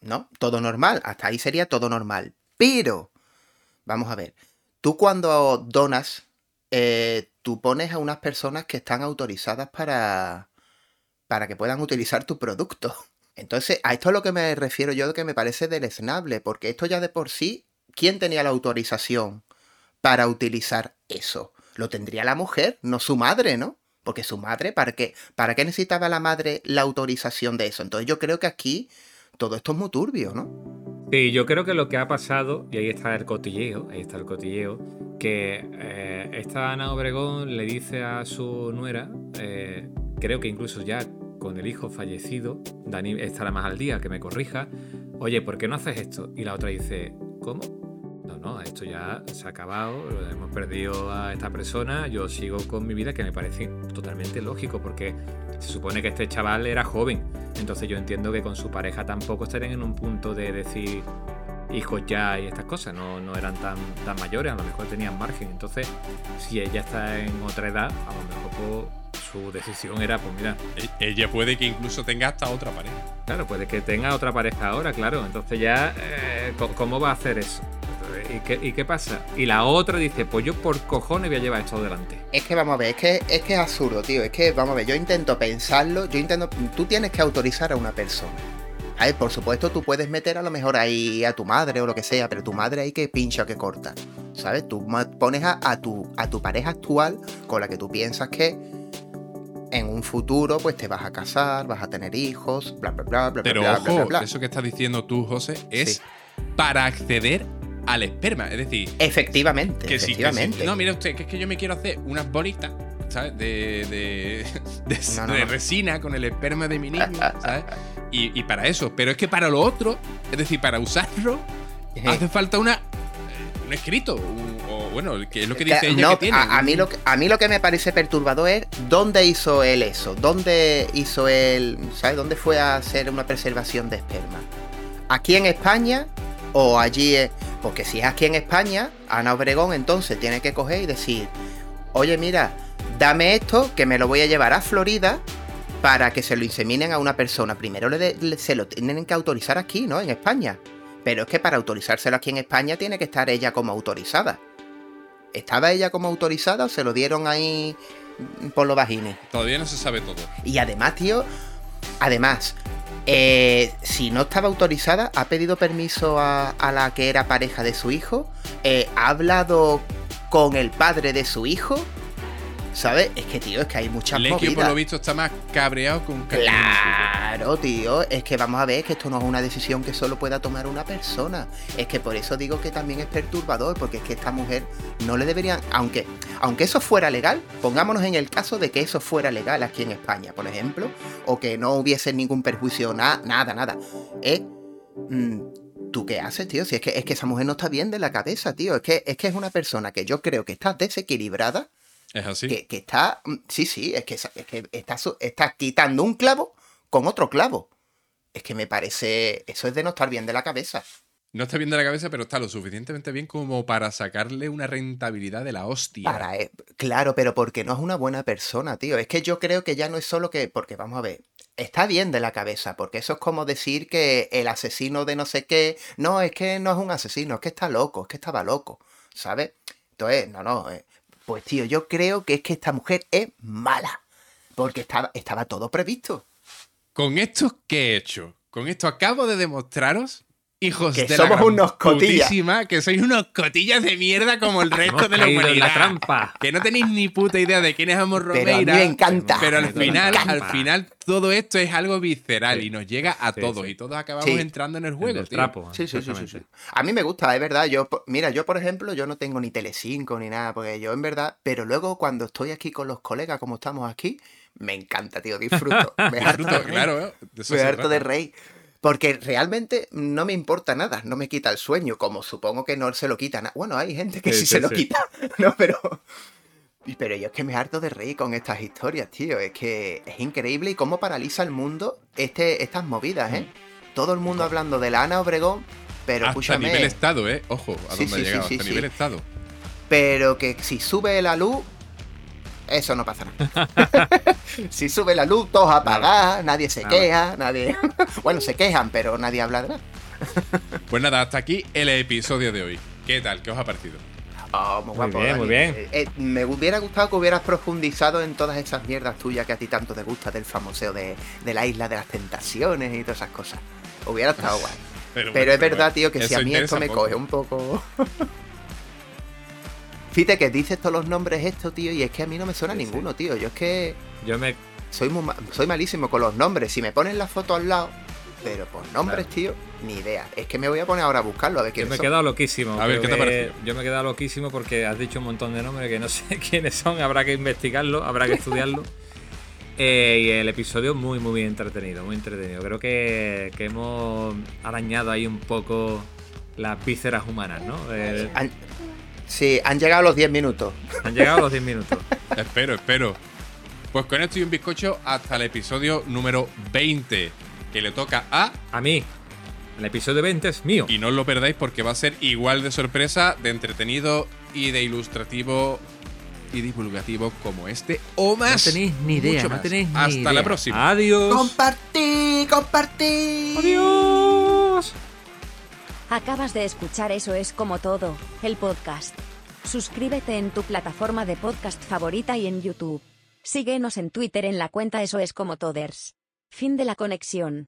¿No? Todo normal, hasta ahí sería todo normal. Pero, vamos a ver, tú cuando donas, eh, tú pones a unas personas que están autorizadas para, para que puedan utilizar tu producto. Entonces, a esto es lo que me refiero yo que me parece deleznable, porque esto ya de por sí, ¿quién tenía la autorización para utilizar eso? Lo tendría la mujer, no su madre, ¿no? Porque su madre, ¿para qué? ¿Para qué necesitaba la madre la autorización de eso? Entonces yo creo que aquí todo esto es muy turbio, ¿no? Sí, yo creo que lo que ha pasado, y ahí está el cotilleo, ahí está el cotilleo, que eh, esta Ana Obregón le dice a su nuera, eh, creo que incluso ya con el hijo fallecido, Dani estará más al día, que me corrija, oye, ¿por qué no haces esto? Y la otra dice, ¿cómo? No, esto ya se ha acabado, hemos perdido a esta persona, yo sigo con mi vida, que me parece totalmente lógico, porque se supone que este chaval era joven, entonces yo entiendo que con su pareja tampoco estarían en un punto de decir hijos ya y estas cosas, no, no eran tan, tan mayores, a lo mejor tenían margen, entonces si ella está en otra edad, a lo mejor pues, su decisión era, pues mira, E- Ella puede que incluso tenga hasta otra pareja. Claro, puede que tenga otra pareja ahora, claro. Entonces ya, eh, ¿cómo va a hacer eso? ¿Y qué, ¿Y qué pasa? Y la otra dice, pues yo por cojones voy a llevar esto adelante. Es que vamos a ver, es que, es que es absurdo, tío. Es que, vamos a ver, yo intento pensarlo, yo intento. Tú tienes que autorizar a una persona. A ver, por supuesto, tú puedes meter a lo mejor ahí a tu madre o lo que sea, pero tu madre ahí que pincha o que corta. ¿Sabes? Tú pones a, a tu, a tu pareja actual con la que tú piensas que en un futuro pues te vas a casar, vas a tener hijos, bla, bla, bla, bla, Pero bla, bla, ojo, bla, bla. eso que estás diciendo tú, José, es Sí. para acceder al esperma. Es decir, Efectivamente, que sí, que sí. efectivamente. No, mira usted, que es que yo me quiero hacer unas bolitas, ¿sabes? De, de, de- No, no, de no. resina con el esperma de mi niño, ¿sabes? Y, y para eso. Pero es que para lo otro, es decir, para usarlo, hace falta una un escrito. un- o bueno, que es lo que dice Claro, ella no, que tiene. A, a mí lo que, a mí lo que me parece perturbador es dónde hizo él eso, dónde hizo él, ¿sabes? ¿Dónde fue a hacer una preservación de esperma? ¿Aquí en España o allí? en- Porque si es aquí en España, Ana Obregón entonces tiene que coger y decir, oye mira, dame esto que me lo voy a llevar a Florida para que se lo inseminen a una persona. Primero le de- le- se lo tienen que autorizar aquí, ¿no? En España. Pero es que para autorizárselo aquí en España tiene que estar ella como autorizada. ¿Estaba ella como autorizada o se lo dieron ahí por los vagines? Todavía no se sabe todo. Y además, tío, además, eh, si no estaba autorizada, ha pedido permiso a, la que era pareja de su hijo, eh, ha hablado con el padre de su hijo, ¿sabes? Es que, tío, es que hay muchas Lequio, por lo visto, está más cabreado con Claro, tío, es que vamos a ver que esto no es una decisión que solo pueda tomar una persona. Es que por eso digo que también es perturbador, porque es que esta mujer no le deberían, aunque, aunque eso fuera legal, pongámonos en el caso de que eso fuera legal aquí en España, por ejemplo, o que no hubiese ningún perjuicio, na- nada, nada. Eh, mm, ¿Tú qué haces, tío? Si es que, es que esa mujer no está bien de la cabeza, tío. Es que, es que es una persona que yo creo que está desequilibrada Es así. que, que está. mm, Sí, sí, es que, es que está, está quitando un clavo con otro clavo. Es que me parece. Eso es de no estar bien de la cabeza. No está bien de la cabeza, pero está lo suficientemente bien como para sacarle una rentabilidad de la hostia. Para, eh, claro, pero porque no es una buena persona, tío. Es que yo creo que ya no es solo que. Porque vamos a ver. Está bien de la cabeza, porque eso es como decir que el asesino de no sé qué. No, es que no es un asesino, es que está loco, es que estaba loco. ¿Sabes? Entonces, no, no. eh, Pues, tío, yo creo que es que esta mujer es mala. Porque estaba, estaba todo previsto. Con esto, ¿qué he hecho? Con esto acabo de demostraros hijos Que de somos la unos cotillas. que sois unos cotillas de mierda como el resto Hemos de la caído en humanidad. la trampa. Que no tenéis ni puta idea de quién es Amor Pero a mí Romeira. me encanta. Pero al final, al final, todo esto es algo visceral Sí. y nos llega a Sí, todos. sí. Y todos acabamos Sí. entrando en el El juego, tío. trapo. Sí, sí, sí, sí, sí. exactamente. A mí me gusta, es verdad. Yo, mira, yo por ejemplo, yo no tengo ni Telecinco ni nada, porque yo en verdad, pero luego cuando estoy aquí con los colegas, como estamos aquí, me encanta, tío, disfruto. Me harto claro, ¿eh? Me harto de trata. Porque realmente no me importa nada, no me quita el sueño, como supongo que no se lo quita nada. Bueno, hay gente que sí, Sí, se sí, lo quita, ¿no? Pero, pero yo es que me harto de reír con estas historias, tío. Es que es increíble y cómo paraliza el mundo este, estas movidas, ¿eh? Todo el mundo hablando de la Ana Obregón, pero Hasta escúchame, nivel estado, ¿eh? Ojo, a Sí, dónde ha llegado. Hasta nivel estado. pero que si sube la luz, eso no pasa nada. si sube la luz, todos apagadas, nadie se Nada. queja, nadie... bueno, se quejan, pero nadie habla de nada. Pues nada, hasta aquí el episodio de hoy. ¿Qué tal? ¿Qué os ha parecido? Oh, muy, Muy guapo, bien, muy bien. Eh, eh, me hubiera gustado que hubieras profundizado en todas esas mierdas tuyas que a ti tanto te gusta del famoseo de, de la isla de las tentaciones y todas esas cosas. Hubiera estado guay. Pero, es verdad, bueno, tío, que si a mí esto me poco. coge un poco. Fíjate que dices todos los nombres esto, tío, y es que a mí no me suena Sí, sí. ninguno, tío. Yo es que Yo me, soy, muy ma- soy malísimo con los nombres. Si me ponen la foto al lado, pero por nombres, tío, ni idea. Es que me voy a poner ahora a buscarlo, a ver yo quiénes me he son. quedado loquísimo. A ver, ¿qué te parecido? Yo me he quedado loquísimo porque has dicho un montón de nombres que no sé quiénes son. Habrá que investigarlo, habrá que estudiarlo. Eh, y el episodio muy, muy entretenido, muy entretenido. Creo que, que hemos arañado ahí un poco las vísceras humanas, ¿no? Eh, Han- Sí, han llegado los 10 minutos. han llegado los 10 minutos. Espero, espero. Pues con esto y un bizcocho hasta el episodio número 20, que le toca a... A mí, el episodio 20 es mío. Y no os lo perdáis porque va a ser igual de sorpresa, de entretenido y de ilustrativo y divulgativo como este, o No más. tenéis ni idea, mucho no más. tenéis ni Hasta idea. la próxima. Adiós. ¡Compartí! ¡Compartí! Adiós. Acabas de escuchar Eso es como todo, el podcast. Suscríbete en tu plataforma de podcast favorita y en YouTube. Síguenos en Twitter en la cuenta Eso es como Toders. Fin de la conexión.